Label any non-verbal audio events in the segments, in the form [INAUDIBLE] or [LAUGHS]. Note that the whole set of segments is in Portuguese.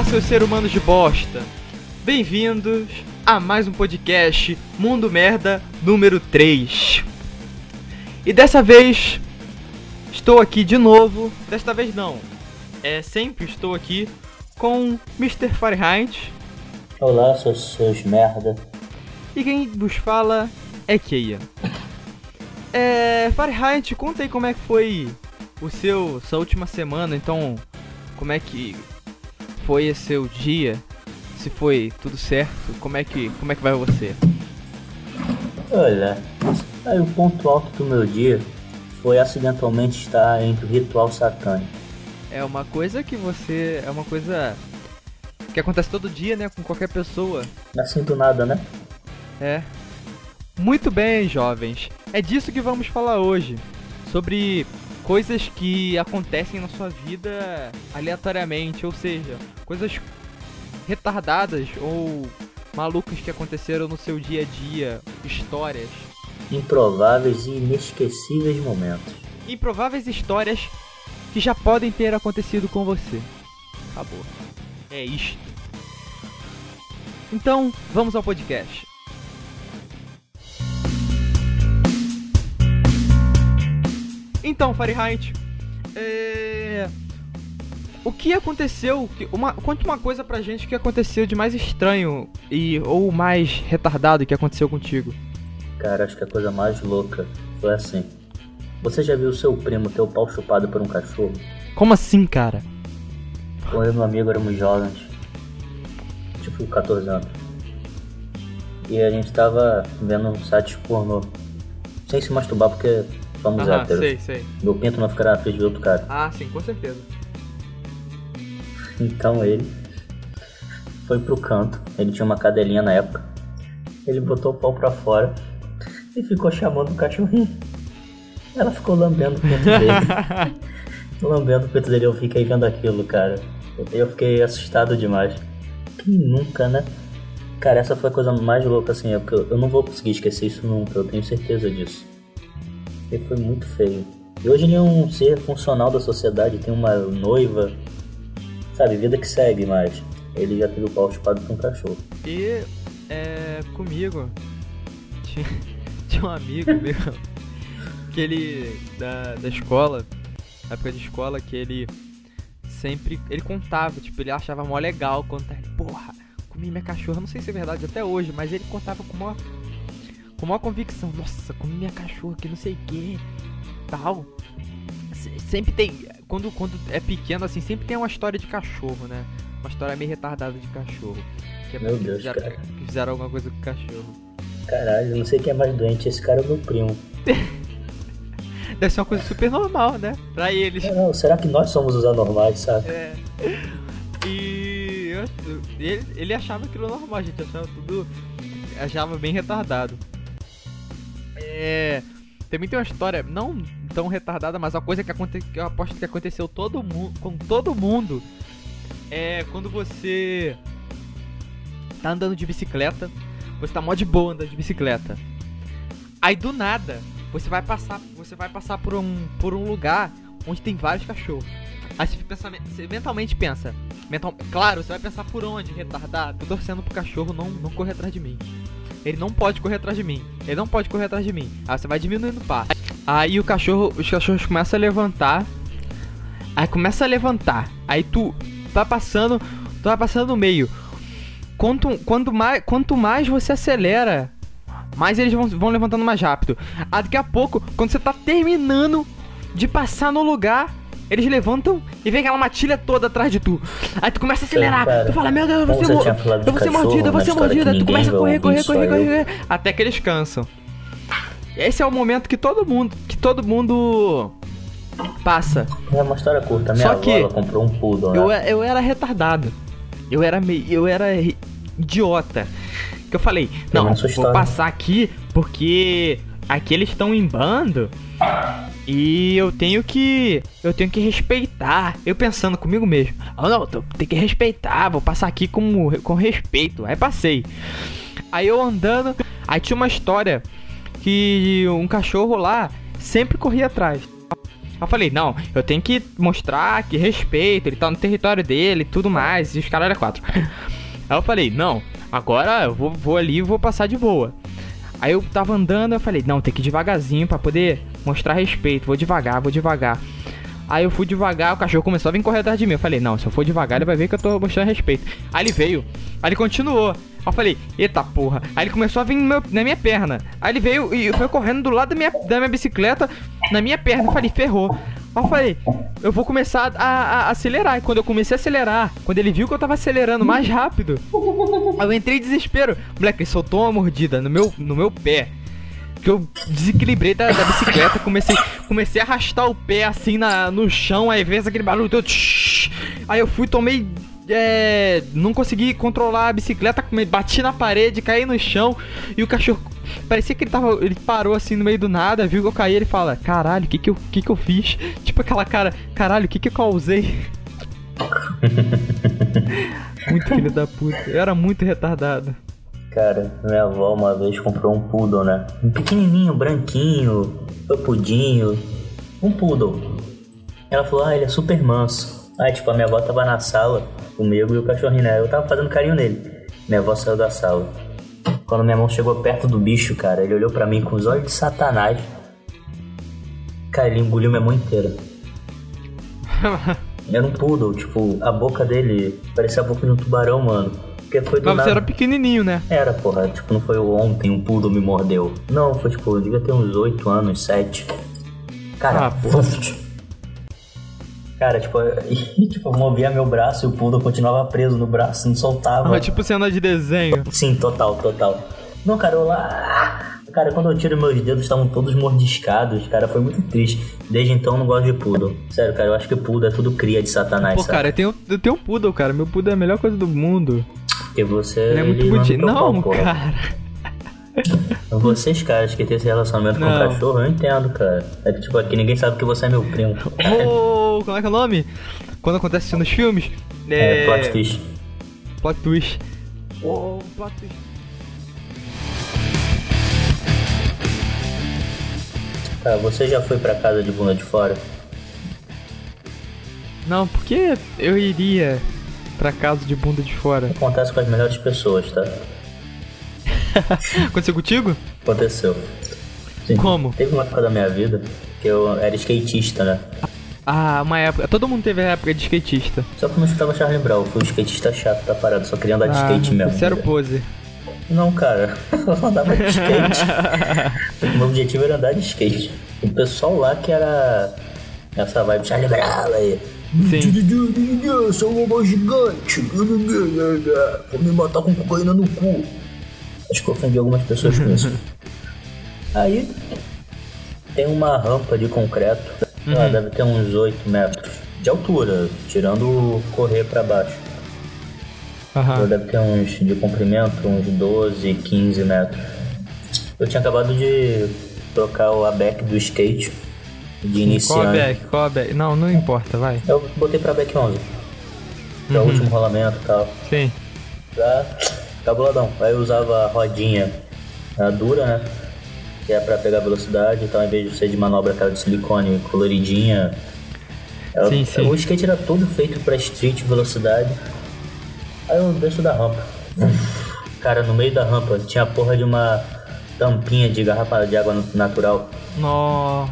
Olá, seus seres humanos de bosta! Bem-vindos a mais um podcast Mundo Merda número 3. E dessa vez estou aqui de novo. Desta vez não. É sempre estou aqui com Mr. Fahrenheit. Olá, seus, seus merda. E quem vos fala é Keia. É. Fahrenheit, conta aí como é que foi o seu. sua última semana, então. Como é que foi esse seu dia? Se foi tudo certo, como é que, como é que vai você? Olha, aí o ponto alto do meu dia foi acidentalmente estar entre o ritual satânico. É uma coisa que você. É uma coisa que acontece todo dia, né? Com qualquer pessoa. Não sinto nada, né? É. Muito bem, jovens. É disso que vamos falar hoje. Sobre coisas que acontecem na sua vida aleatoriamente, ou seja, coisas retardadas ou malucas que aconteceram no seu dia a dia, histórias. Improváveis e inesquecíveis momentos. Improváveis histórias que já podem ter acontecido com você. Acabou. É isto. Então, vamos ao podcast. Então, Fahrenheit, é... o que aconteceu? Uma... Conte uma coisa pra gente que aconteceu de mais estranho e ou mais retardado que aconteceu contigo. Cara, acho que a coisa mais louca foi assim. Você já viu seu primo ter o pau chupado por um cachorro? Como assim, cara? Eu e meu amigo éramos jovens, tipo 14 anos. E a gente tava vendo um site pornô. Sem se masturbar porque somos Aham, héteros. sei, sei. Meu pinto não ficará na frente de outro cara. Ah, sim, com certeza. Então ele foi pro canto. Ele tinha uma cadelinha na época. Ele botou o pau pra fora e ficou chamando o cachorrinho. Ela ficou lambendo o peito dele. [LAUGHS] lambendo o peito dele. Eu fiquei vendo aquilo, cara. Eu fiquei assustado demais. Quem nunca, né? Cara, essa foi a coisa mais louca assim. É porque eu eu não vou conseguir esquecer isso nunca. Eu tenho certeza disso. E foi muito feio. E hoje ele é um ser funcional da sociedade. Tem uma noiva. Sabe, vida que segue, mas ele já teve o pau chupado com um cachorro. E é, comigo [LAUGHS] tinha, tinha um amigo meu que ele da, da escola, na época de escola, que ele sempre ele contava, tipo, ele achava mó legal contar, ele, porra, comi minha cachorra, não sei se é verdade até hoje, mas ele contava com uma com uma convicção, nossa, comi minha cachorra que não sei o que, tal. Se- Sempre tem, quando, quando é pequeno assim, sempre tem uma história de cachorro, né? Uma história meio retardada de cachorro. Que é Meu Deus, fizeram, cara. que fizeram alguma coisa com o cachorro. Caralho, eu não sei quem é mais doente. Esse cara é meu primo. [LAUGHS] Deve ser uma coisa super normal, né? Pra eles. Não, não, será que nós somos os anormais, sabe? É. E eu- ele, ele achava aquilo normal, gente achava tudo. achava bem retardado. É. Também tem uma história, não tão retardada, mas uma coisa que, aconte, que eu aposto que aconteceu todo mundo, com todo mundo. É quando você tá andando de bicicleta, você tá mó de boa andando de bicicleta. Aí do nada, você vai passar, você vai passar por um, por um lugar onde tem vários cachorros. Aí você, pensa, você mentalmente pensa, mental, claro, você vai pensar por onde, retardado. Tô torcendo pro cachorro não, não correr atrás de mim. Ele não pode correr atrás de mim. Ele não pode correr atrás de mim. Aí você vai diminuindo o passo. Aí o cachorro, os cachorros começam a levantar. Aí começa a levantar. Aí tu vai passando, tu vai passando no meio. Quanto, quanto, mais, quanto mais você acelera, mais eles vão, vão levantando mais rápido. Aí daqui a pouco, quando você tá terminando de passar no lugar, eles levantam e vem aquela matilha toda atrás de tu. Aí tu começa a acelerar. cara. tu fala, meu Deus, eu vou ser, mo- eu vou ser mordido, eu vou ser Aí tu começa a correr, correr, correr, eu. correr, correr. Até que eles cansam. Esse é o momento que todo mundo, que todo mundo passa. É uma história curta. Minha Só que comprou um poodle, Eu, né? eu era retardado. Eu era meio. Eu era idiota. Que eu falei, não, sua vou passar aqui porque aqui eles estão em bando. E eu tenho que. Eu tenho que respeitar. Eu pensando comigo mesmo. Ah, não, tô- tem que respeitar. Vou passar aqui com, com respeito. Aí passei. Aí eu andando. Aí tinha uma história que um cachorro lá sempre corria atrás. eu falei, não, eu tenho que mostrar que respeito, ele tá no território dele tudo mais, e os caras eram quatro. [LAUGHS] Aí eu falei, não, agora eu vou, vou ali e vou passar de boa. Aí eu tava andando, eu falei, não, tem que ir devagarzinho pra poder mostrar respeito, vou devagar, vou devagar. Aí eu fui devagar, o cachorro começou a vir correr atrás de mim. Eu falei, não, se eu for devagar, ele vai ver que eu tô mostrando respeito. Aí ele veio, aí ele continuou. Eu falei, eita porra. Aí ele começou a vir meu, na minha perna. Aí ele veio e foi correndo do lado da minha, da minha bicicleta, na minha perna. Eu falei, ferrou. Eu falei, eu vou começar a, a, acelerar. E quando eu comecei a acelerar, quando ele viu que eu tava acelerando mais rápido, eu entrei em desespero. Moleque, ele soltou uma mordida no meu, no meu pé que eu desequilibrei da, da, bicicleta, comecei, comecei a arrastar o pé assim na, no chão, aí veio aquele barulho todo. Aí eu fui, tomei. É, não consegui controlar a bicicleta, bati na parede, caí no chão e o cachorro. Parecia que ele tava. Ele parou assim no meio do nada, viu que eu caí ele fala: Caralho, o que que eu, que que eu fiz? [LAUGHS] Tipo aquela cara: Caralho, o que que eu causei? [LAUGHS] muito filho da puta. Eu era muito retardado. Cara, minha avó uma vez comprou um poodle, né? Um pequenininho, branquinho, topudinho. Um poodle. Ela falou, ah, ele é super manso. Aí, tipo, a minha avó tava na sala comigo e o cachorrinho, né? Eu tava fazendo carinho nele. Minha avó saiu da sala. Quando minha mão chegou perto do bicho, cara, ele olhou para mim com os olhos de satanás. Cara, ele engoliu minha mão inteira. [LAUGHS] Era um poodle, tipo, a boca dele parecia a boca de um tubarão, mano. Porque foi do Mas nada. você era pequenininho, né? Era, porra. Tipo, não foi ontem um poodle me mordeu. Não, foi tipo, eu devia ter uns 8 anos, 7. Cara, Ah. Cara, tipo, [LAUGHS] e, tipo, eu movia meu braço e o poodle continuava preso no braço, não soltava. Ah, tipo cena de desenho. Sim, total, total. Não, cara, eu lá. Cara, quando eu tiro meus dedos, estavam todos mordiscados. Cara, foi muito triste. Desde então eu não gosto de poodle. Sério, cara, eu acho que poodle é tudo cria de satanás, Pô, sabe? cara, eu tenho, eu tenho um poodle, cara. Meu poodle é a melhor coisa do mundo. Porque você. Ele é muito bonitinho. Não, porra. cara. [LAUGHS] Vocês, caras, que tem esse relacionamento com Não. o cachorro, eu entendo, cara. É que, tipo, aqui ninguém sabe que você é meu primo. Ô, como é que é o nome? Quando acontece isso nos filmes? É, plot twist. Plot twist. Ô, plot twist. Tá, você já foi pra casa de bunda de fora? Não, porque eu iria pra casa de bunda de fora. Acontece com as melhores pessoas, tá? [LAUGHS] Aconteceu contigo? Aconteceu. Sim. Como? Teve uma época da minha vida que eu era skatista, né? Ah, uma época. Todo mundo teve a época de skatista. Só que eu não escutava Charlie Brown, eu fui um skatista chato, tá parado, só queria andar de ah, skate mesmo. Você era o pose. Não, cara, [LAUGHS] eu andava de skate. [LAUGHS] meu objetivo era andar de skate. O pessoal lá que era essa vibe Charlie Brown aí. Sim. Eu sou um robô gigante. Vou me matar com cocaína no cu. Acho que eu ofendi algumas pessoas com isso. [LAUGHS] Aí tem uma rampa de concreto. Ela Uhum. deve ter uns 8 metros de altura, tirando correr pra baixo. Ela Aham. deve ter uns de comprimento, uns 12, 15 metros. Eu tinha acabado de trocar o ABEC do skate de Qual a iniciante. back? Qual a back? Não, não importa, vai. Eu botei pra back 11. Que é o Uhum. último rolamento e tal. Sim. Pra cabuladão. Aí eu usava a rodinha a dura, né? Que é pra pegar velocidade. Então, ao invés de ser de manobra aquela de silicone coloridinha. ela- Sim, sim. O skate era todo feito pra street velocidade. Aí eu desço da rampa. [LAUGHS] Cara, no meio da rampa tinha a porra de uma tampinha de garrafa de água natural. Nossa.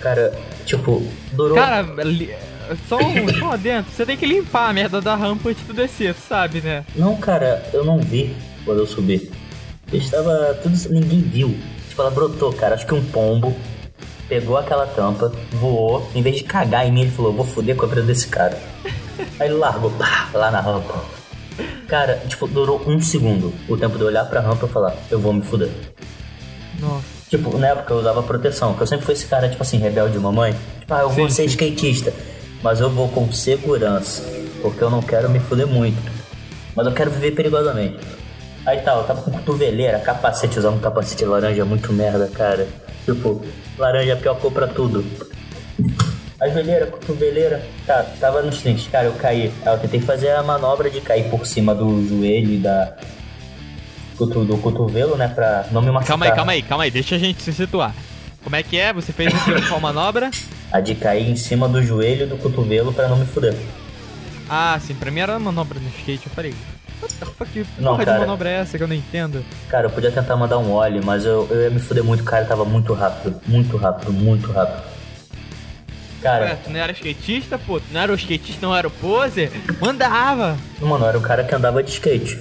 Cara, tipo, durou. Cara, só um, só um adentro. Você tem que limpar a merda da rampa antes de descer, sabe, né? Não, cara, eu não vi quando eu subi. Estava tudo. ninguém viu. Tipo, ela brotou, cara. Acho que um pombo pegou aquela tampa, voou. Em vez de cagar em mim, ele falou: Vou foder com a vida desse cara. [LAUGHS] Aí ele largou, pá, lá na rampa. Cara, tipo, durou um segundo. O tempo de eu olhar pra rampa e falar: Eu vou me foder. Nossa. Tipo, na época eu usava proteção, que eu sempre fui esse cara, tipo assim, rebelde mamãe. Tipo, ah, eu vou Sim, ser sim. skatista, mas eu vou com segurança, porque eu não quero me fuder muito. Mas eu quero viver perigosamente. Aí tal, eu tava com cotoveleira, capacete, usando um capacete laranja muito merda, cara. Tipo, laranja é a pior cor pra tudo. A joelheira, cotoveleira, tá, tava nos trinques, cara, eu caí. Aí eu tentei fazer a manobra de cair por cima do joelho e da. do cotovelo, né, pra não me machucar. Calma aí, calma aí, calma aí. Deixa a gente se situar. Como é que é? Você fez qual manobra? A de cair em cima do joelho do cotovelo pra não me fuder. Ah, sim, pra mim era manobra no skate. Eu falei, what the fuck, que Não, porra cara. de manobra é essa que eu não entendo? Cara, eu podia tentar mandar um óleo, mas eu, eu ia me fuder muito, cara. Tava muito rápido. Muito rápido, muito rápido. Cara, Ué, tu não era skatista, pô? Tu não era o skatista, não era o poser? Mandava! Mano, eu era o cara que andava de skate.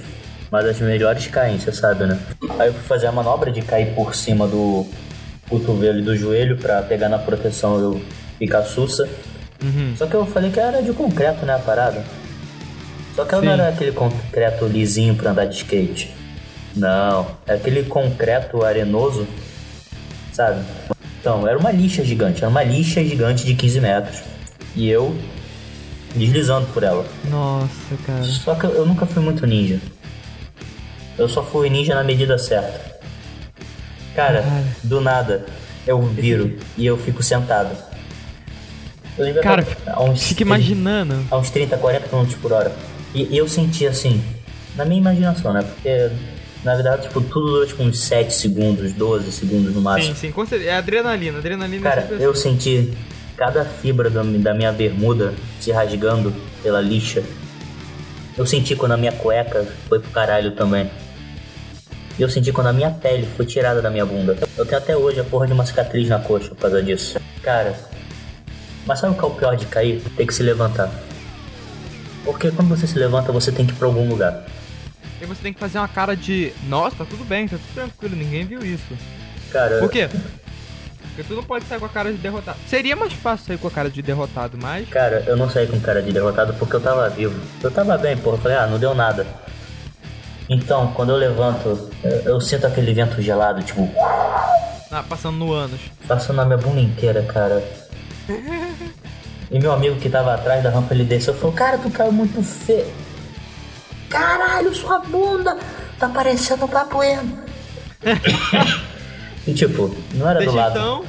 Mas as melhores caem, você sabe, né? Aí eu fui fazer a manobra de cair por cima do cotovelo e do joelho pra pegar na proteção e eu ficar sussa. Uhum. Só que eu falei que era de concreto, né, a parada? Só que eu não Sim. era aquele concreto lisinho pra andar de skate. Não, era aquele concreto arenoso, sabe? Então, era uma lixa gigante, era uma lixa gigante de 15 metros. E eu deslizando por ela. Nossa, cara. Só que eu nunca fui muito ninja. Eu só fui ninja na medida certa. Cara, Cara. do nada, eu viro e eu fico sentado. Eu devia Cara, a uns Fica 30 imaginando. a uns 30, 40 km por hora. E eu senti assim, na minha imaginação, né? Porque na verdade, tipo, tudo durou tipo uns 7 segundos, 12 segundos no máximo. Sim, sim. É adrenalina, adrenalina Cara, é eu assim. senti cada fibra da, da minha bermuda se rasgando pela lixa. Eu senti quando a minha cueca foi pro caralho também. E eu senti quando a minha pele foi tirada da minha bunda. Eu tenho até hoje a porra de uma cicatriz na coxa por causa disso. Cara, mas sabe o que é o pior de cair? Tem que se levantar. Porque quando você se levanta, você tem que ir pra algum lugar. E você tem que fazer uma cara de. Nossa, tá tudo bem, tá tudo tranquilo, ninguém viu isso. Cara, Por quê? Porque tu não pode sair com a cara de derrotado. Seria mais fácil sair com a cara de derrotado, mas. Cara, eu não saí com cara de derrotado porque eu tava vivo. Eu tava bem, porra. Eu falei, ah, não deu nada. Então, quando eu levanto, eu, eu sinto aquele vento gelado, tipo, Ah, passando no ânus. passando na minha bunda inteira, cara. [LAUGHS] E meu amigo que tava atrás da rampa, ele desceu e falou, cara, tu caiu muito feio. Caralho, sua bunda tá parecendo um babueno. [LAUGHS] e tipo, não era do Desde lado. então.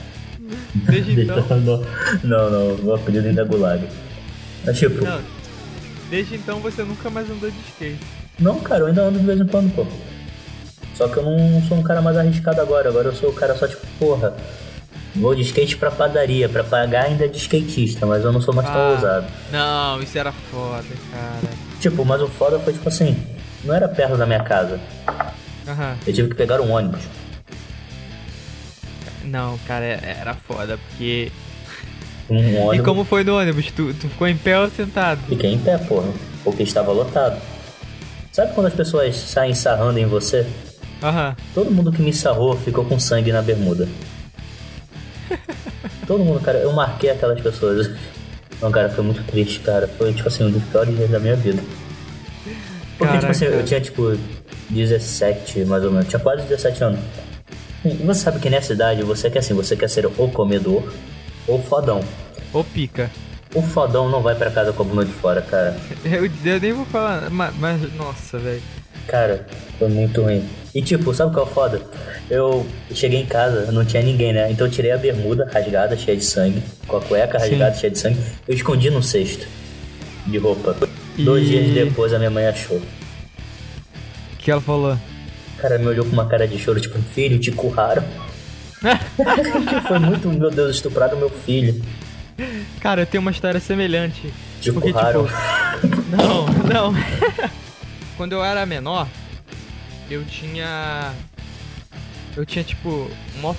Desde então. não, não, não, meu apelido ainda é gulag. Mas tipo, Não. Desde então você nunca mais andou de skate. Não, cara, eu ainda ando de vez em quando, pô. Só que eu não sou um cara mais arriscado agora. Agora eu sou o cara só tipo, porra. Vou de skate pra padaria, pra pagar ainda de skatista, mas eu não sou mais tão Ah. ousado. Não, isso era foda, cara. Tipo, mas o foda foi tipo assim, não era perto da minha casa. Aham. Eu tive que pegar um ônibus. Não, cara, é- era foda, porque. Um [LAUGHS] E ônibus. como foi no ônibus? Tu, tu ficou em pé ou sentado? Fiquei em pé, porra, porque estava lotado. Sabe quando as pessoas saem sarrando em você? Aham. Todo mundo que me sarrou ficou com sangue na bermuda. [LAUGHS] Todo mundo, cara, eu marquei aquelas pessoas. Não, cara, foi muito triste, cara. Foi, tipo assim, um dos piores dias da minha vida. Porque, tipo assim, Caraca. eu tinha, tipo, 17, mais ou menos. Tinha quase 17 anos. E você sabe que nessa idade, você quer assim, você quer ser ou comedor ou fodão. Ou pica. O fodão não vai pra casa com a bunda de fora, cara. [LAUGHS] Eu, eu nem vou falar, mas, mas nossa, velho. Cara, foi muito ruim. E tipo, sabe qual é o foda? Eu cheguei em casa, não tinha ninguém, né? Então eu tirei a bermuda rasgada, cheia de sangue, com a cueca Sim. rasgada, cheia de sangue. Eu escondi num cesto de roupa. Dois E- dias depois a minha mãe achou. O que ela falou? Cara, me olhou com uma cara de choro, tipo, filho, te curraram. [LAUGHS] [LAUGHS] foi muito, meu Deus, estupraram meu filho. Cara, eu tenho uma história semelhante. Te Porque, tipo. Não, [LAUGHS] não. [LAUGHS] Quando eu era menor, eu tinha. Eu tinha, tipo, uma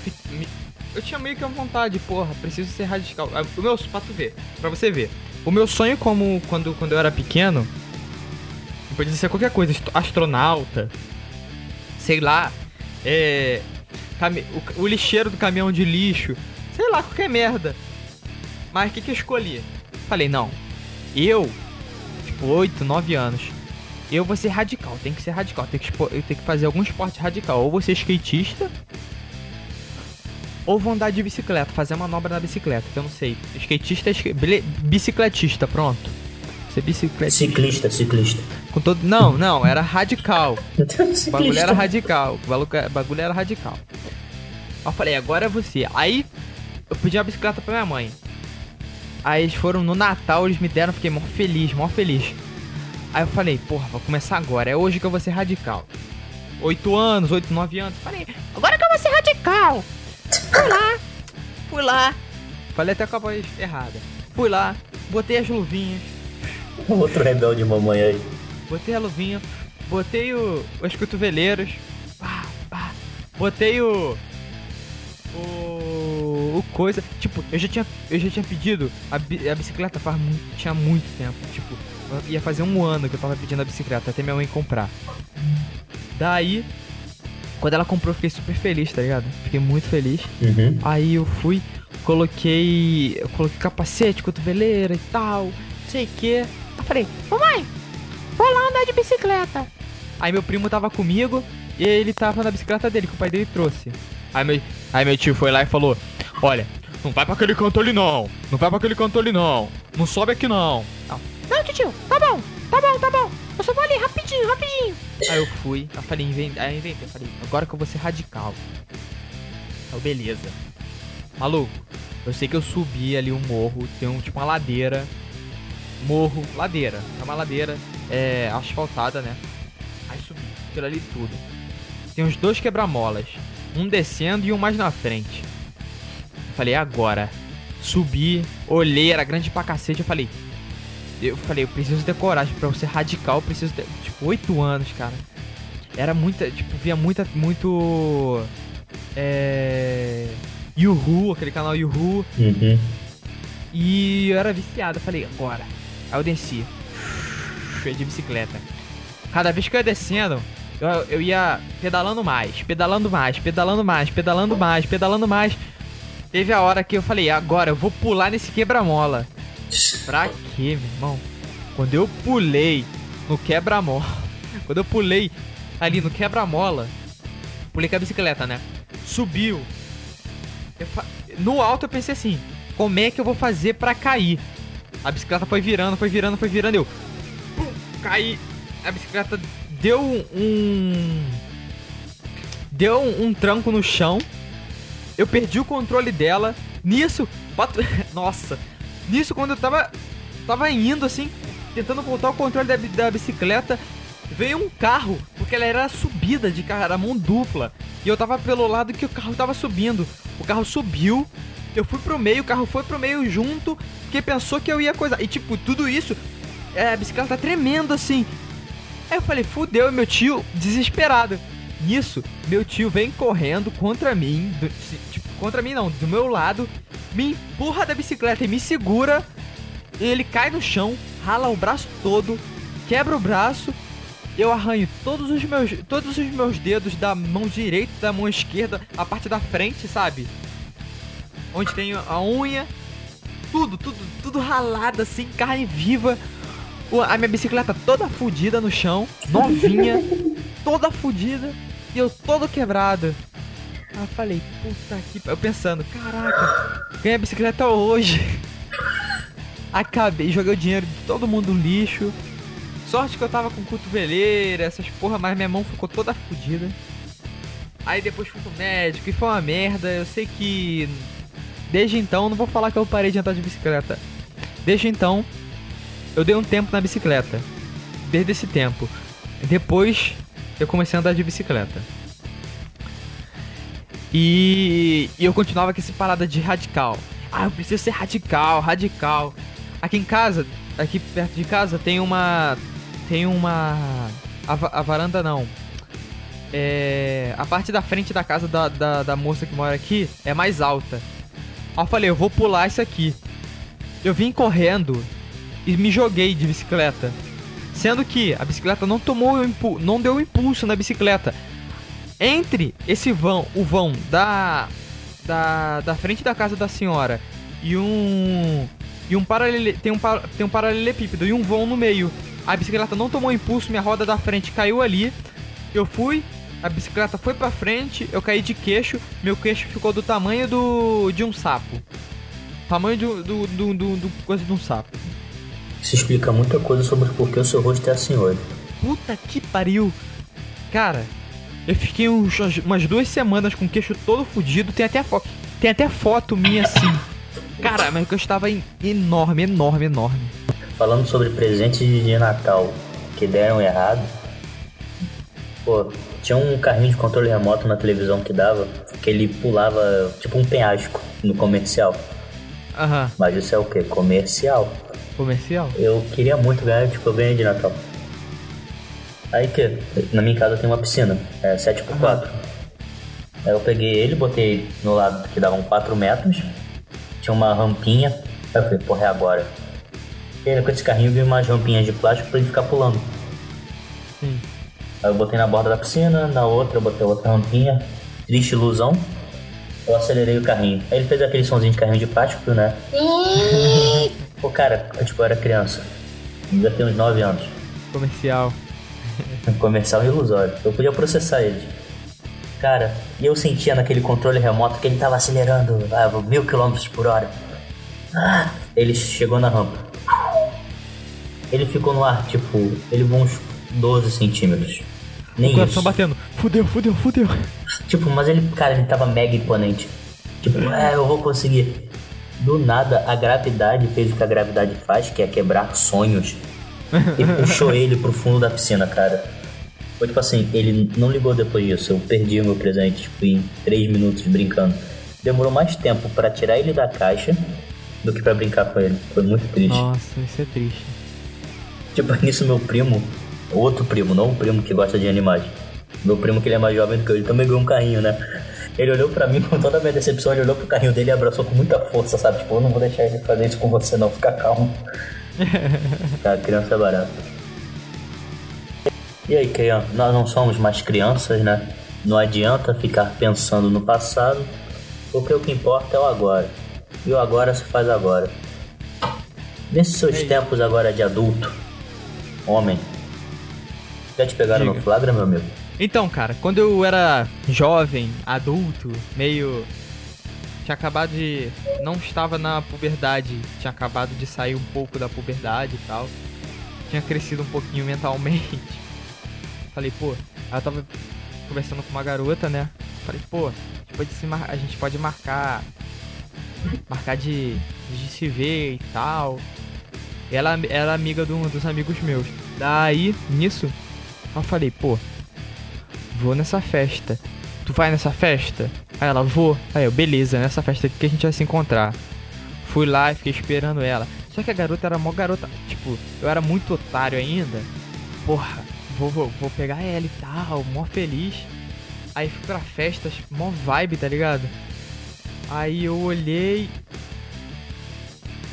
Eu tinha meio que uma vontade, porra, preciso ser radical. Ah, O meu. Pra tu ver, pra você ver. O meu sonho, como quando, quando eu era pequeno, podia ser qualquer coisa, astro- astronauta, sei lá, é. O, o lixeiro do caminhão de lixo, sei lá, qualquer merda. Mas o que, que eu escolhi? Falei, não, eu, tipo, 8, 9 anos, eu vou ser radical, tem que ser radical, tem que, eu tenho que fazer algum esporte radical. Ou vou ser skatista, ou vou andar de bicicleta, fazer manobra na bicicleta, que eu não sei. Skatista é bicicletista, pronto. Ser bicicletista. Ciclista, ciclista. Com todo... Não, não, era radical. [LAUGHS] O bagulho era radical. O bagulho- era radical. Eu falei, agora é você. Aí eu pedi uma bicicleta pra minha mãe. Aí eles foram no Natal, eles me deram, fiquei mó feliz, mó feliz. Aí eu falei, porra, vou começar agora, é hoje que eu vou ser radical. Oito anos, oito, nove anos. Falei, agora que eu vou ser radical. Fui lá, fui lá, falei até com a voz errada. Fui lá, botei as luvinhas. Outro rebelde mamãe aí. Botei a luvinha, botei o, os cotoveleiros. Pá, pá. Botei o. O. O coisa. Tipo, eu já tinha, eu já tinha pedido a, a bicicleta faz muito, tinha muito tempo. Tipo, ia fazer um ano que eu tava pedindo a bicicleta até minha mãe comprar. Daí, quando ela comprou, eu fiquei super feliz, tá ligado? Fiquei muito feliz. Uhum. Aí eu fui, coloquei. Eu coloquei capacete, cotoveleira e tal, sei o que. Eu falei, mamãe, vou lá andar de bicicleta. Aí meu primo tava comigo e ele tava na bicicleta dele, que o pai dele trouxe. Aí meu, aí meu tio foi lá e falou: Olha, não vai pra aquele canto ali não. Não vai pra aquele canto ali não. Não sobe aqui não. Não, não tio, tá bom, tá bom, tá bom. Eu só vou ali rapidinho, rapidinho. Aí eu fui, eu falei, inventei, aí eu inventei, eu falei, agora que eu vou ser radical. Então, beleza. Maluco, eu sei que eu subi ali um morro, tem um tipo uma ladeira. Morro, ladeira. É uma ladeira é, asfaltada, né? Aí subi, aquilo ali tudo. Tem uns dois quebra-molas. Um descendo e um mais na frente. Falei, agora. Subi, olhei, era grande pra cacete. Eu falei, eu falei, eu preciso ter coragem pra eu ser radical. Eu preciso ter, tipo, oito anos, cara. Era muita, tipo, via muita, muito. É. Yuhu, aquele canal Yuhu. Uhum. E eu era viciado. Eu falei, agora. Aí eu desci. Cheio de bicicleta. Cada vez que eu ia descendo, eu, eu ia pedalando mais, pedalando mais, pedalando mais, pedalando mais, pedalando mais. Teve a hora que eu falei, agora eu vou pular nesse quebra-mola. Pra quê, meu irmão? Quando eu pulei no quebra-mola, [LAUGHS] quando eu pulei ali no quebra-mola, pulei com a bicicleta, né? Subiu. Fa- No alto eu pensei assim, como é que eu vou fazer pra cair? A bicicleta foi virando, foi virando, foi virando, eu pum, caí. A bicicleta deu um deu um tranco no chão. Eu perdi o controle dela. Nisso, quatro- [LAUGHS] nossa, nisso quando eu tava tava indo assim, tentando voltar o controle da, da bicicleta, veio um carro, porque ela era subida de carro, era mão dupla. E eu tava pelo lado que o carro tava subindo. O carro subiu, eu fui pro meio, o carro foi pro meio junto, porque pensou que eu ia coisa. E tipo, tudo isso, é, a bicicleta tá tremendo assim. Aí eu falei, fudeu, meu tio, desesperado. Nisso, meu tio vem correndo contra mim, contra mim não, do meu lado, me empurra da bicicleta e me segura. E ele cai no chão, rala o braço todo, quebra o braço. Eu arranho todos os meus, todos os meus dedos da mão direita, da mão esquerda, a parte da frente, sabe? Onde tem a unha, tudo, tudo, tudo ralado assim, carne viva. A minha bicicleta toda fudida no chão, novinha, [LAUGHS] toda fudida, e eu todo quebrado. Aí eu falei, puta que. Eu pensando, caraca, ganhei a bicicleta hoje. [LAUGHS] Acabei, joguei o dinheiro de todo mundo no lixo. Sorte que eu tava com cotoveleira, essas porra, mas minha mão ficou toda fodida. Aí depois fui pro médico e foi uma merda. Eu sei que. Desde então, não vou falar que eu parei de andar de bicicleta. Desde então, eu dei um tempo na bicicleta. Desde esse tempo. Depois, eu comecei a andar de bicicleta. E, e eu continuava com essa parada de radical. Ah, eu preciso ser radical, radical. Aqui em casa, aqui perto de casa, tem uma. Tem uma. A, a varanda não. É. A parte da frente da casa da, da, da moça que mora aqui é mais alta. Aí eu falei, eu vou pular isso aqui. Eu vim correndo e me joguei de bicicleta. Sendo que a bicicleta não tomou não deu impulso na bicicleta. Entre esse vão, o vão da da, da frente da casa da senhora e um e um paralele, tem um tem um paralelepípedo e um vão no meio. A bicicleta não tomou impulso, minha roda da frente caiu ali. Eu fui, a bicicleta foi pra frente, eu caí de queixo, meu queixo ficou do tamanho do de um sapo. Tamanho do do, do, do, do coisa de um sapo. Isso explica muita coisa sobre por que o seu rosto é assim hoje. Puta que pariu. Cara, eu fiquei uns- umas duas semanas com o queixo todo fudido. Tem até, fo tem até foto minha assim. Cara, mas o queixo tava em- enorme, enorme, enorme. Falando sobre presentes de Natal que deram errado. Pô, tinha um carrinho de controle remoto na televisão que dava, que ele pulava tipo um penhasco no comercial. Aham. Mas isso é o quê? Comercial. Comercial? Eu queria muito ganhar, tipo, eu ganhei de Natal. Aí que, na minha casa tem uma piscina, é 7x4. Aí eu peguei ele, botei no lado que davam 4 metros, tinha uma rampinha, aí eu falei, porra, é agora. E aí com esse carrinho veio umas rampinhas de plástico pra ele ficar pulando. Sim. Aí eu botei na borda da piscina, na outra eu botei outra rampinha, triste ilusão. Eu acelerei o carrinho. Aí ele fez aquele sonzinho de carrinho de plástico, né? [LAUGHS] Pô, cara, eu, tipo, eu era criança. Devia ter uns 9 anos. Comercial. [LAUGHS] Comercial ilusório. Eu podia processar ele. Cara, e eu sentia naquele controle remoto que ele tava acelerando a mil quilômetros por hora. Ah, ele chegou na rampa. Ele ficou no ar, tipo, ele voou uns 12 centímetros. Nem o coração isso. batendo. Fudeu, fudeu, fudeu. Tipo, mas ele, cara, ele tava mega imponente. Tipo, é, eu vou conseguir. Do nada, a gravidade fez o que a gravidade faz, que é quebrar sonhos. [LAUGHS] E puxou ele pro fundo da piscina, cara. Foi tipo assim, ele não ligou depois disso. Eu perdi o meu presente, tipo, em 3 minutos brincando. Demorou mais tempo pra tirar ele da caixa do que pra brincar com ele. Foi muito triste. Nossa, isso é triste. Tipo, [LAUGHS] nisso meu primo, outro primo, não o primo que gosta de animais. Meu primo que ele é mais jovem do que eu, ele também ganhou um carrinho, né? Ele olhou pra mim [LAUGHS] com toda a minha decepção, ele olhou pro carrinho dele e abraçou com muita força, sabe? Tipo, eu não vou deixar ele fazer isso com você não, fica calmo. [LAUGHS] Cara, criança é barata. E aí, Keian, nós não somos mais crianças, né? Não adianta ficar pensando no passado, porque o que importa é o agora. E o agora se faz agora. Nesses seus É tempos agora de adulto, homem, já te pegaram no Diga. flagra, meu amigo? Então, cara, quando eu era jovem, adulto, meio. Tinha acabado de. Não estava na puberdade, tinha acabado de sair um pouco da puberdade e tal. Tinha crescido um pouquinho mentalmente. [LAUGHS] Falei, pô, eu tava conversando com uma garota, né? Falei, pô, a mar... a gente pode marcar. Marcar de, de se ver e tal. Ela era amiga de um dos amigos meus. Daí, nisso, eu falei, pô, vou nessa festa. Tu vai nessa festa? Aí ela, vou. Aí eu, beleza, nessa festa aqui que a gente vai se encontrar. Fui lá e fiquei esperando ela. Só que a garota era mó garota. Tipo, eu era muito otário ainda. Porra, vou, vou, vou pegar ela e tal, mó feliz. Aí fui pra festa, mó vibe, tá ligado? Aí eu olhei.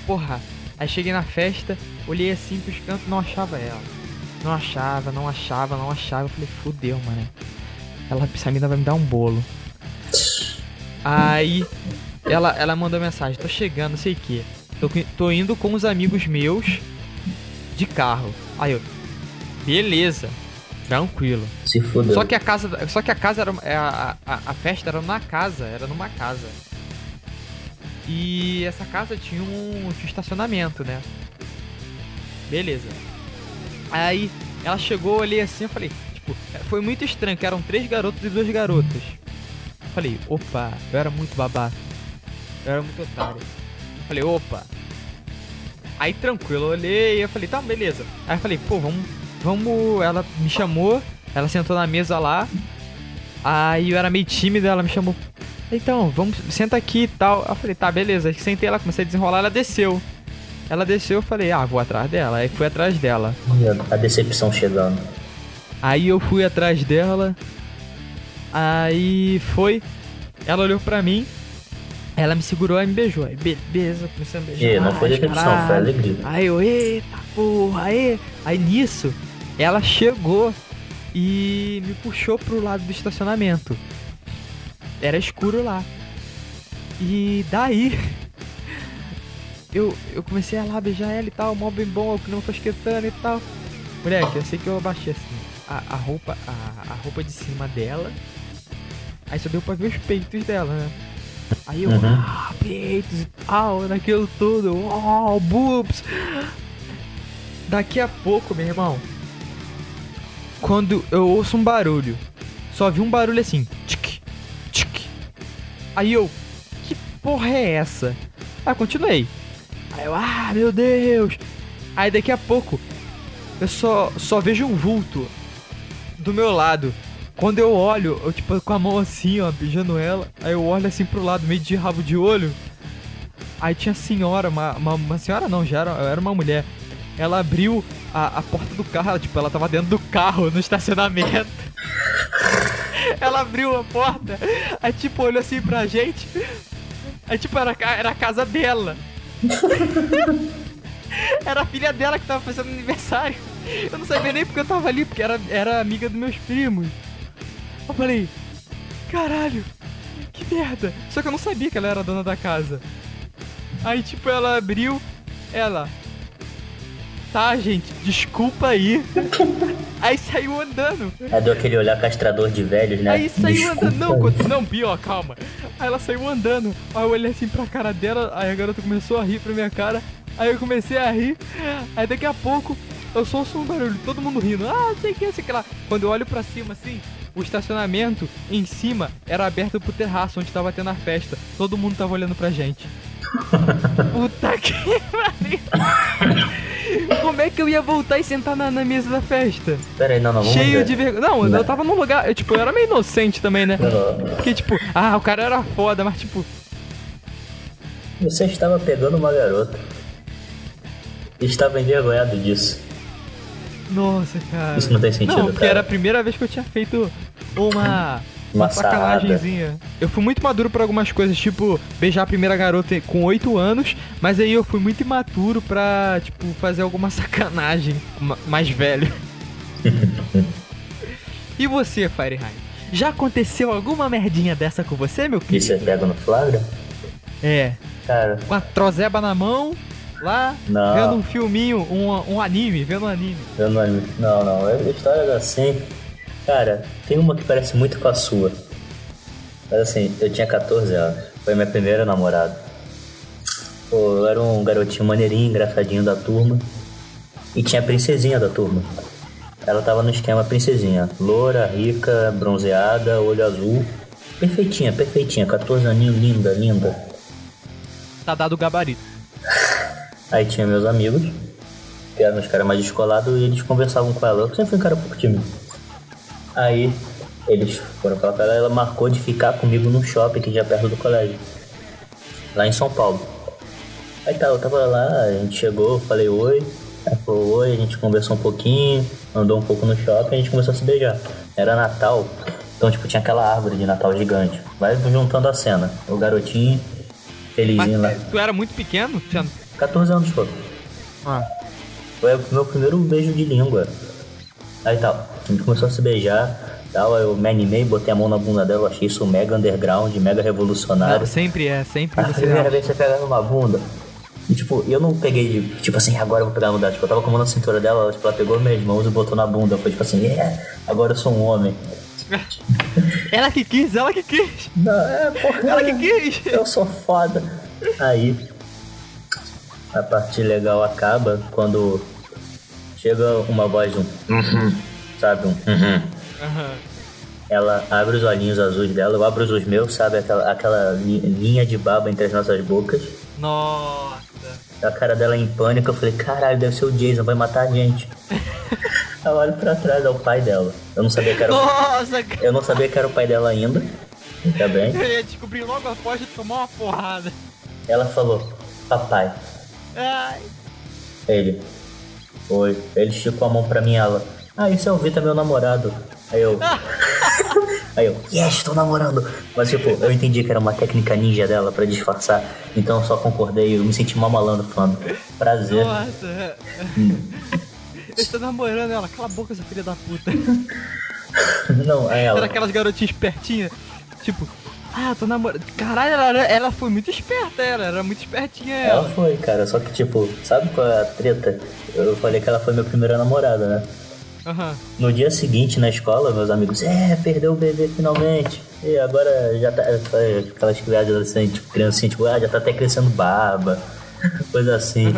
Porra, aí cheguei na festa, olhei assim pros cantos não achava ela. Não achava, não achava, não achava. Eu falei, fudeu, mano. Ela, essa mina vai me dar um bolo. Aí ela, ela mandou mensagem, tô chegando, não sei o que. Tô, tô indo com os amigos meus de carro. Aí eu, beleza, tranquilo. Se fudeu. Só que a casa, só que a casa era é, a, a, a festa era na casa, era numa casa. E essa casa tinha um, tinha um estacionamento, né? Beleza. Aí ela chegou, olhei assim, eu falei, tipo, foi muito estranho, que eram três garotos e duas garotas. Falei, opa, eu era muito babaca. Eu era muito otário. Falei, opa. Aí tranquilo, eu olhei eu falei, tá, beleza. Aí eu falei, pô, vamos, vamos. Ela me chamou, ela sentou na mesa lá. Aí eu era meio tímido, ela me chamou. Então, vamos, senta aqui e tal. Eu falei, tá, beleza. Sentei lá, comecei a desenrolar, ela desceu. Ela desceu, eu falei, ah, vou atrás dela. Aí fui atrás dela. A decepção chegando. Aí eu fui atrás dela. Aí foi. Ela olhou pra mim. Ela me segurou e me beijou. Aí, beleza, comecei a me beijar. E não foi decepção, foi alegria. Aí eu, eita porra, aí. Aí nisso, ela chegou e me puxou pro lado do estacionamento. Era escuro lá. E daí. [LAUGHS] Eu, eu comecei a lá beijar ela e tal, mó bem bom, que não foi esquentando e tal. Moleque, eu sei que eu abaixei assim a, a roupa a, a roupa de cima dela. Aí só deu pra ver os peitos dela, né? Aí eu, Uhum. ah, peitos e tal, naquilo tudo, oh, boobs. Daqui a pouco, meu irmão, quando eu ouço um barulho, só vi um barulho assim, tic, tic. Aí eu, que porra é essa? Aí eu continuei. Aí eu, ah, meu Deus. Aí daqui a pouco, eu só, só vejo um vulto do meu lado. Quando eu olho, eu tipo com a mão assim, ó, beijando ela. Aí eu olho assim pro lado, meio de rabo de olho. Aí tinha a senhora, uma, uma, uma senhora não, já era, era uma mulher. Ela abriu a, a porta do carro, ela, tipo, ela tava dentro do carro, no estacionamento. [LAUGHS] ela abriu a porta, aí tipo, olhou assim pra gente. Aí tipo, era, era a casa dela. [LAUGHS] era a filha dela que tava fazendo aniversário. Eu não sabia nem porque eu tava ali, porque era, era amiga dos meus primos. Eu falei, caralho, que merda. Só que eu não sabia que ela era a dona da casa. Aí, tipo, ela abriu, ela. Tá, gente, desculpa aí. [LAUGHS] Aí saiu andando. Aí deu aquele olhar castrador de velhos, né? Aí saiu Desculpa andando. Não, quando- não, pior, calma. Aí ela saiu andando. Aí eu olhei assim pra cara dela. Aí a garota começou a rir pra minha cara. Aí eu comecei a rir. Aí daqui a pouco eu só ouço um barulho. Todo mundo rindo. Ah, sei que, sei que lá. Quando eu olho pra cima assim. O estacionamento em cima era aberto pro terraço onde tava tendo a festa. Todo mundo tava olhando pra gente. [LAUGHS] Puta que pariu. Como é que eu ia voltar e sentar na, na mesa da festa? Pera aí, não, não, vamos Cheio ver. de vergonha. Não, Não. eu tava num lugar. Eu, tipo, eu era meio inocente também, né? Não, Porque, tipo, ah, o cara era foda, mas, tipo, Você estava pegando uma garota. Estava envergonhado disso. Nossa, cara. Isso não tem sentido, Não, porque cara. era a primeira vez que eu tinha feito uma. Uma sacanagemzinha. Eu fui muito maduro pra algumas coisas, tipo, beijar a primeira garota com 8 anos, mas aí eu fui muito imaturo pra, tipo, fazer alguma [LAUGHS] sacanagem ma- mais velho. [LAUGHS] e você, Fireheim? Já aconteceu alguma merdinha dessa com você, meu E querido? você pega no flagra? É, Cara, com a trozeba na mão, lá, Não. vendo um filminho, um, um anime, vendo um anime. eu não. Não, não. é Histórias assim. Cara, tem uma que parece muito com a sua. Mas assim, eu tinha 14 anos. Foi minha primeira namorada. Pô, eu era um garotinho maneirinho, engraçadinho da turma. E tinha a princesinha da turma. Ela tava no esquema princesinha. Loura, rica, bronzeada, olho azul. Perfeitinha, perfeitinha. 14 aninhos, linda, linda. Tá dado o gabarito. Aí tinha meus amigos, que eram os caras mais descolados, e eles conversavam com ela. Eu sempre fui um cara pouco tímido. Aí eles foram falar com ela, ela marcou de ficar comigo no shopping que já perto do colégio. Lá em São Paulo. Aí tá, eu tava lá, a gente chegou, falei oi. Ela falou oi, a gente conversou um pouquinho, andou um pouco no shopping a gente começou a se beijar. Era Natal, então tipo, tinha aquela árvore de Natal gigante. Vai juntando a cena. O garotinho, Mas felizinho lá. é, tu era muito pequeno? Tinha... 14 anos, pô. Ah. Foi o meu primeiro beijo de língua. Aí tal, a gente começou a se beijar, tal, eu me animei, botei a mão na bunda dela, achei isso mega underground, mega revolucionário. Não, sempre é, sempre A primeira vez você pega numa bunda. E tipo, eu não peguei de, tipo assim, agora eu vou pegar a bunda. Tipo, eu tava com a mão na cintura dela, ela, tipo, ela pegou minhas mãos e botou na bunda. Foi tipo assim, é, agora eu sou um homem. [LAUGHS] Ela que quis, ela que quis. Não, é, porra. Ela que quis. Eu sou foda. Aí, a parte legal acaba quando chega uma voz, um, uhum, sabe, um, uhum. Aham. Ela abre os olhinhos azuis dela, eu abro os meus, sabe, aquela, aquela li- linha de baba entre as nossas bocas. Nossa. A cara dela em pânico, eu falei, caralho, deve ser o Jason, vai matar a gente. [LAUGHS] eu olho pra trás, é o pai dela. Eu não sabia que era o... Nossa, [LAUGHS] cara. Eu não sabia que era o pai dela ainda. Tá bem? Eu ia descobrir logo após de tomar uma porrada. Ela falou, papai. Ai. Ele. Oi. Ele esticou a mão pra mim ela. Ah, esse é o Vitor, meu namorado. Aí eu. [LAUGHS] Aí eu, yes, tô namorando. Mas tipo, eu entendi que era uma técnica ninja dela pra disfarçar. Então eu só concordei, eu me senti mal malandro falando. Prazer. Nossa. [LAUGHS] Eu tô namorando ela. Cala a boca, essa filha da puta. [LAUGHS] Não, Era ela. aquelas garotinhas espertinhas. Tipo, ah, tô namorando. Caralho, ela, ela foi muito esperta, ela era muito espertinha Ela ela. foi, cara. Só que tipo, sabe qual é a treta? Eu falei que ela foi minha primeira namorada, né? Aham. No dia seguinte na escola, meus amigos, é, perdeu o bebê finalmente. E agora já tá. é, Aquelas crianças assim, tipo, criancinha, tipo, ah, já tá até crescendo barba. [LAUGHS] Coisa assim.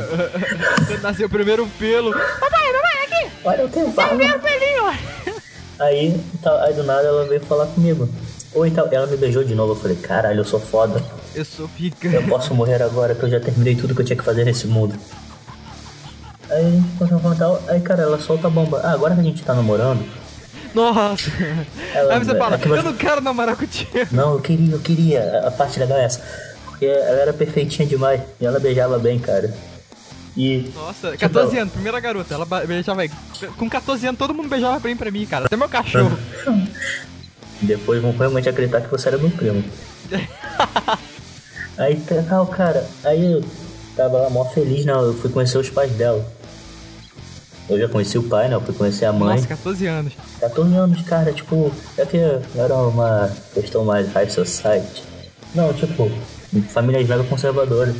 [LAUGHS] Nasceu o primeiro pelo. Papai, papai, aqui! Olha, eu tenho barba. Primeiro pelinho! Aí, tá- aí do nada ela veio falar comigo. Oi, tal. Ela me beijou de novo. Eu falei, caralho, eu sou foda. Eu sou pica. Eu posso morrer agora que eu já terminei tudo que eu tinha que fazer nesse mundo. Aí, quando tal, aí, cara, ela solta a bomba. Ah, agora que a gente tá namorando. Nossa! Ela- Aí você fala, é eu não quero namorar contigo. Não, eu queria, eu queria. A- parte legal é essa. Porque ela era perfeitinha demais. E ela beijava bem, cara. E. Nossa, Tipo, 14 anos, primeira garota. Ela beijava. Com 14 anos, todo mundo beijava bem pra mim, cara. Até meu cachorro. [LAUGHS] Depois vão realmente acreditar que você era meu primo. [LAUGHS] aí tá, tal, cara. Aí eu tava lá mó feliz, não. Eu fui conhecer os pais dela. Eu já conheci o pai, né? Eu fui conhecer a mãe. Nossa, 14 anos. 14 anos, cara, tipo, é que era uma questão mais high society. Não, tipo, famílias mega conservadoras.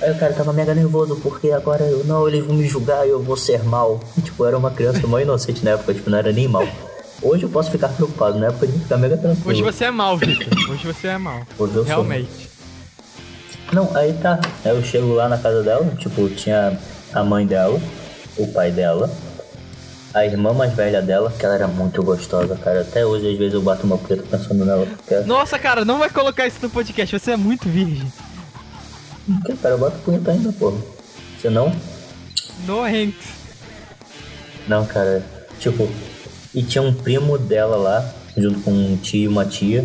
Aí o cara tava mega nervoso porque agora eu, não, eles vão me julgar e eu vou ser mal. E, tipo, eu era uma criança mó inocente na época, tipo, não era nem mal. Hoje eu posso ficar preocupado, na época de ficar mega tranquilo. Hoje você é mal, Victor. Hoje você é mal. Hoje eu sou. Realmente. Não, aí tá. Eu chego lá na casa dela, tipo, tinha a mãe dela, o pai dela, a irmã mais velha dela, que ela era muito gostosa, cara. Até hoje, às vezes, eu bato uma preta pensando nela. Porque, Nossa, cara, não vai colocar isso no podcast. Você é muito virgem. porque cara, eu bato punheta ainda, porra. Você não? No hint. Não, cara. Tipo, e tinha um primo dela lá, junto com um tio e uma tia.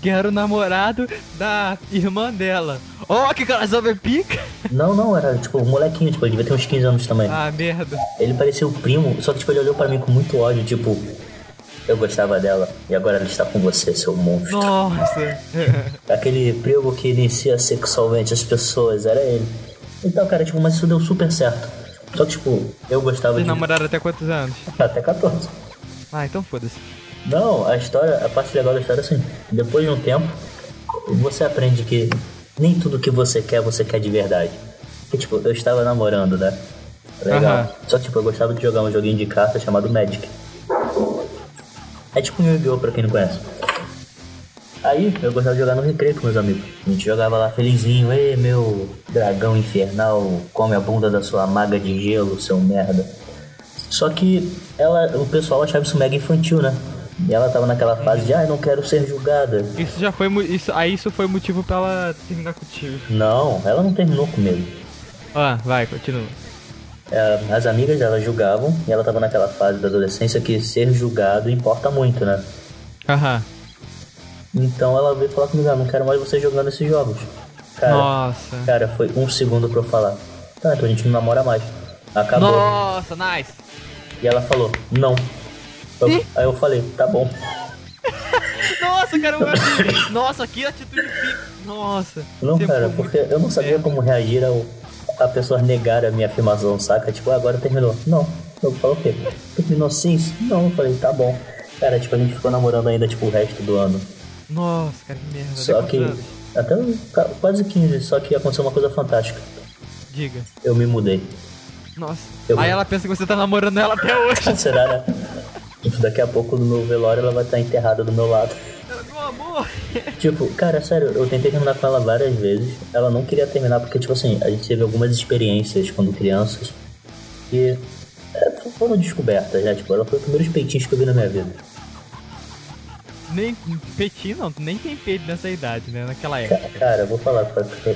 Que era o namorado da irmã dela. Oh, que crossover pica! Não, não, era tipo um molequinho, tipo, ele devia ter uns 15 anos também. Ah, merda. Ele parecia o primo, só que tipo, ele olhou pra mim com muito ódio, tipo, eu gostava dela e agora ela está com você, seu monstro. Nossa. [LAUGHS] Aquele primo que inicia sexualmente as pessoas, era ele. Então, cara, tipo, mas isso deu super certo. Só que, tipo, eu gostava Vocês de. namoraram até quantos anos? Até 14. Ah, então foda-se. Não, a história, a parte legal da história é assim: depois de um tempo, você aprende que nem tudo que você quer, você quer de verdade. Porque, tipo, eu estava namorando, né? Legal. Só que, tipo, eu gostava de jogar um joguinho de carta chamado Magic. É tipo um Yu-Gi-Oh! pra quem não conhece. Aí eu gostava de jogar no recreio com meus amigos. A gente jogava lá felizinho, ei meu dragão infernal, come a bunda da sua maga de gelo, seu merda. Só que ela, o pessoal achava isso mega infantil, né? E ela tava naquela fase de, ai, não quero ser julgada. Isso já foi. Isso, aí isso foi motivo pra ela terminar contigo. Não, ela não terminou comigo. Ah, vai, continua. É, as amigas dela julgavam e ela tava naquela fase da adolescência que ser julgado importa muito, né? Aham. Então ela veio falar comigo, ah, não quero mais você jogando esses jogos. Cara, Nossa. cara, foi um segundo pra eu falar. Tá, então a gente não namora mais. Acabou. Nossa, nice. E ela falou, não. Eu- aí eu falei, tá bom. Nossa, cara, eu... [LAUGHS] Nossa, que atitude. Nossa. Não, Você cara, porque eu não sabia como reagir ao a pessoa negar a minha afirmação, saca? Tipo, "Ah, agora terminou. Não. Eu falei, o quê? Terminou sim? Não, eu falei, tá bom. Cara, tipo, a gente ficou namorando ainda, tipo, o resto do ano. Nossa, cara, que merda. Só que. anos? Até quase 15, só que aconteceu uma coisa fantástica. Diga. Eu me mudei. Nossa. Eu- Aí ela pensa que você tá namorando ela até hoje. Será, né? Daqui a pouco no meu velório ela vai estar enterrada do meu lado. Meu amor. Tipo, cara, sério, eu tentei terminar com ela várias vezes. Ela não queria terminar porque, tipo assim, a gente teve algumas experiências quando crianças que é, foram descobertas, né? Tipo, ela foi o primeiro peitinhos que eu vi na minha vida. Nem peitinho não, nem tem peito nessa idade, né? Naquela Ca- época. Cara, eu vou falar,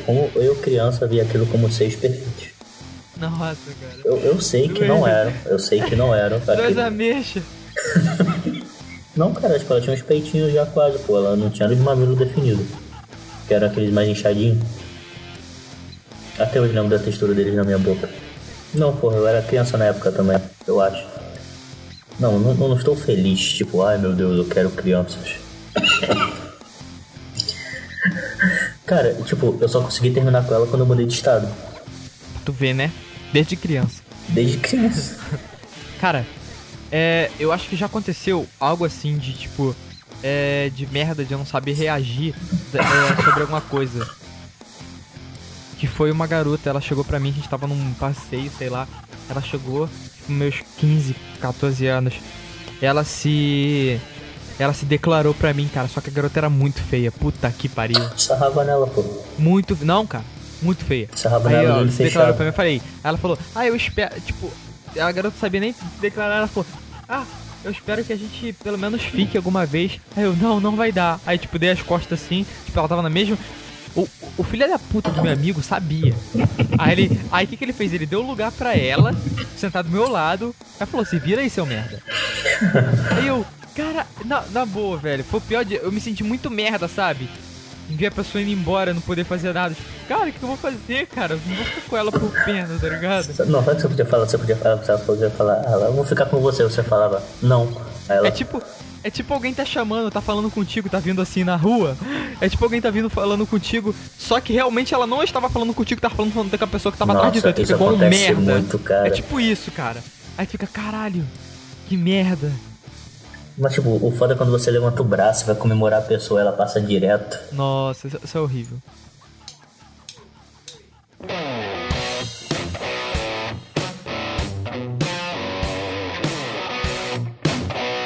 como eu criança vi aquilo como seis perfeitos. Nossa, cara. Eu, eu sei que não eram, eu sei que não eram. Tu és aquele- ameixa. Não, cara, tipo, ela tinha uns peitinhos já quase, pô, ela não tinha os mamilos definidos. Que eram aqueles mais inchadinhos. Até hoje lembro da textura deles na minha boca. Não, porra, eu era criança na época também, eu acho. Não, não, não estou feliz, tipo, ai meu Deus, eu quero crianças. [LAUGHS] Cara, tipo, eu só consegui terminar com ela quando eu mudei de estado. Tu vê, né? Desde criança. Desde criança. [LAUGHS] Cara, é, eu acho que já aconteceu algo assim de tipo. É, de merda de eu não saber reagir é, sobre alguma coisa. Que foi uma garota, ela chegou pra mim, a gente tava num passeio, sei lá. Ela chegou com meus 15, 14 anos. Ela se. Ela se declarou pra mim, cara. Só que a garota era muito feia. Puta que pariu. Sarrava nela, pô. Muito. Não, cara. Muito feia. Aí, ó, declarou pra mim, eu falei. Ela falou, ah, eu espero. Tipo, a garota sabia nem se declarar. Ela falou, ah, eu espero que a gente pelo menos fique alguma vez. Aí eu, não, não vai dar. Aí, tipo, dei as costas assim. Tipo, ela tava na mesma. O, o filho da puta do meu amigo sabia. Aí ele. Aí o que, que ele fez? Ele deu lugar pra ela, sentado do meu lado. Aí falou, se vira aí, seu merda. Aí eu, cara, na, na boa, velho. Foi o pior dia. Eu me senti muito merda, sabe? Ver a pessoa indo embora, não poder fazer nada. Tipo, cara, o que eu vou fazer, cara? Não vou ficar com ela por pena, tá ligado? Não, sabe o que você podia falar? Você podia falar, você podia falar, ah, eu vou ficar com você. Você falava, não. Ela, É tipo, é tipo alguém tá chamando, tá falando contigo, tá vindo assim na rua. É tipo alguém tá vindo falando contigo, só que realmente ela não estava falando contigo, tava falando, falando com a pessoa que tava atrás de tu. Aí tu igual um acontece merda. muito, cara. É tipo isso, cara. Aí fica, caralho, que merda. Mas tipo, o foda é quando você levanta o braço e vai comemorar a pessoa, ela passa direto. Nossa, isso, é horrível.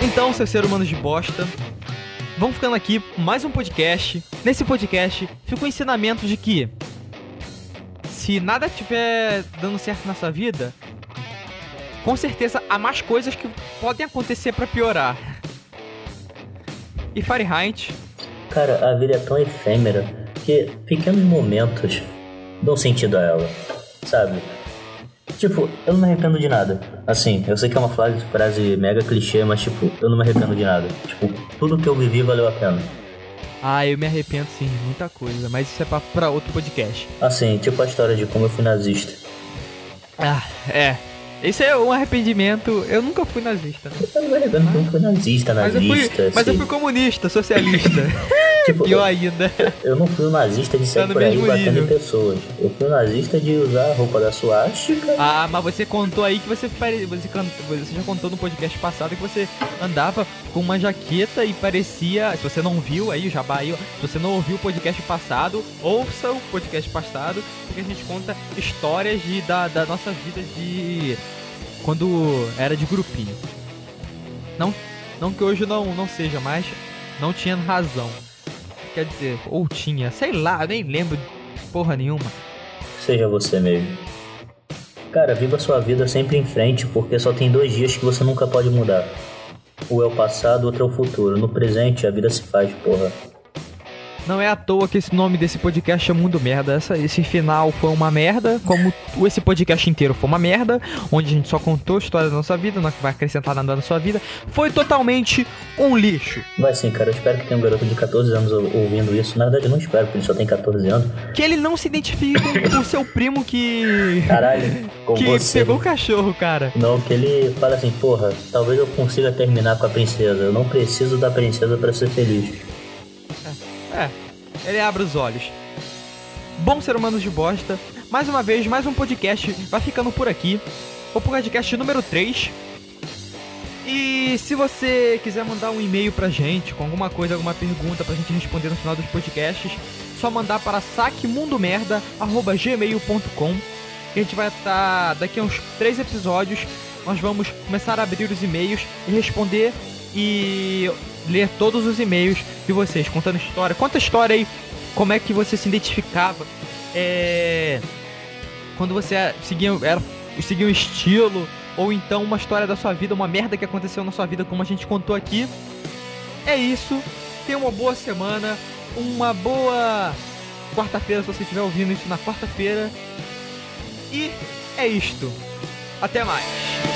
Então, seus seres humanos de bosta, vamos ficando aqui mais um podcast. Nesse podcast fica o ensinamento de que se nada estiver dando certo na sua vida, com certeza há mais coisas que podem acontecer pra piorar. E Fahrenheit, Cara, a vida é tão efêmera que pequenos momentos dão sentido a ela, sabe? Tipo, eu não me arrependo de nada. Assim, eu sei que é uma frase, frase mega clichê, mas tipo, eu não me arrependo de nada. Tipo, tudo que eu vivi valeu a pena. Ah, eu me arrependo sim, de muita coisa, mas isso é pra, pra outro podcast. Assim, tipo a história de como eu fui nazista. Ah, é. Esse é um arrependimento. Eu nunca fui nazista, né? Eu porque eu não fui nazista, Mas eu nazista, fui, mas eu assim. fui comunista, socialista. [LAUGHS] Tipo, Pior ainda. Eu não fui um nazista de Tá sair no por aí batendo em nível. pessoas. Eu fui um nazista de usar a roupa da suástica. Ah, mas você contou aí que você pare... você, você já contou no podcast passado que você andava com uma jaqueta e parecia. Se você não viu aí, o jabá aí, se você não ouviu o podcast passado, ouça o podcast passado, porque a gente conta histórias de, da, da nossa vida de. Quando era de grupinho. Não, não que hoje não, não seja, mas não tinha razão. Quer dizer, ou tinha, sei lá, nem lembro de porra nenhuma. Seja você mesmo. Cara, viva sua vida sempre em frente, porque só tem dois dias que você nunca pode mudar. Um é o passado, outro é o futuro. No presente, a vida se faz, porra. Não é à toa que esse nome desse podcast é Mundo Merda. Essa, esse final foi uma merda, como esse podcast inteiro foi uma merda, onde a gente só contou a história da nossa vida, não vai acrescentar nada na sua vida. Foi totalmente um lixo. Vai sim, cara. Eu espero que tenha um garoto de 14 anos ou- ouvindo isso. Na verdade, eu não espero, porque ele só tem 14 anos. Que ele não se identifique com [LAUGHS] o seu primo que. Caralho, com que você. pegou o cachorro, cara. Não, que ele fala assim, porra, talvez eu consiga terminar com a princesa. Eu não preciso da princesa pra ser feliz. É, ele abre os olhos. Bom ser humanos de bosta. Mais uma vez, mais um podcast vai ficando por aqui. O podcast número 3. E se você quiser mandar um e-mail pra gente com alguma coisa, alguma pergunta pra gente responder no final dos podcasts, só mandar para saquemundomerda@gmail.com. Que a gente vai estar daqui a uns três episódios, nós vamos começar a abrir os e-mails e responder e ler todos os e-mails de vocês, contando história. Conta a história aí, como é que você se identificava. É. Quando você seguia, era, seguia um estilo, ou então uma história da sua vida, uma merda que aconteceu na sua vida, como a gente contou aqui. É isso. Tenha uma boa semana, uma boa quarta-feira, se você estiver ouvindo isso na quarta-feira. E é isto. Até mais.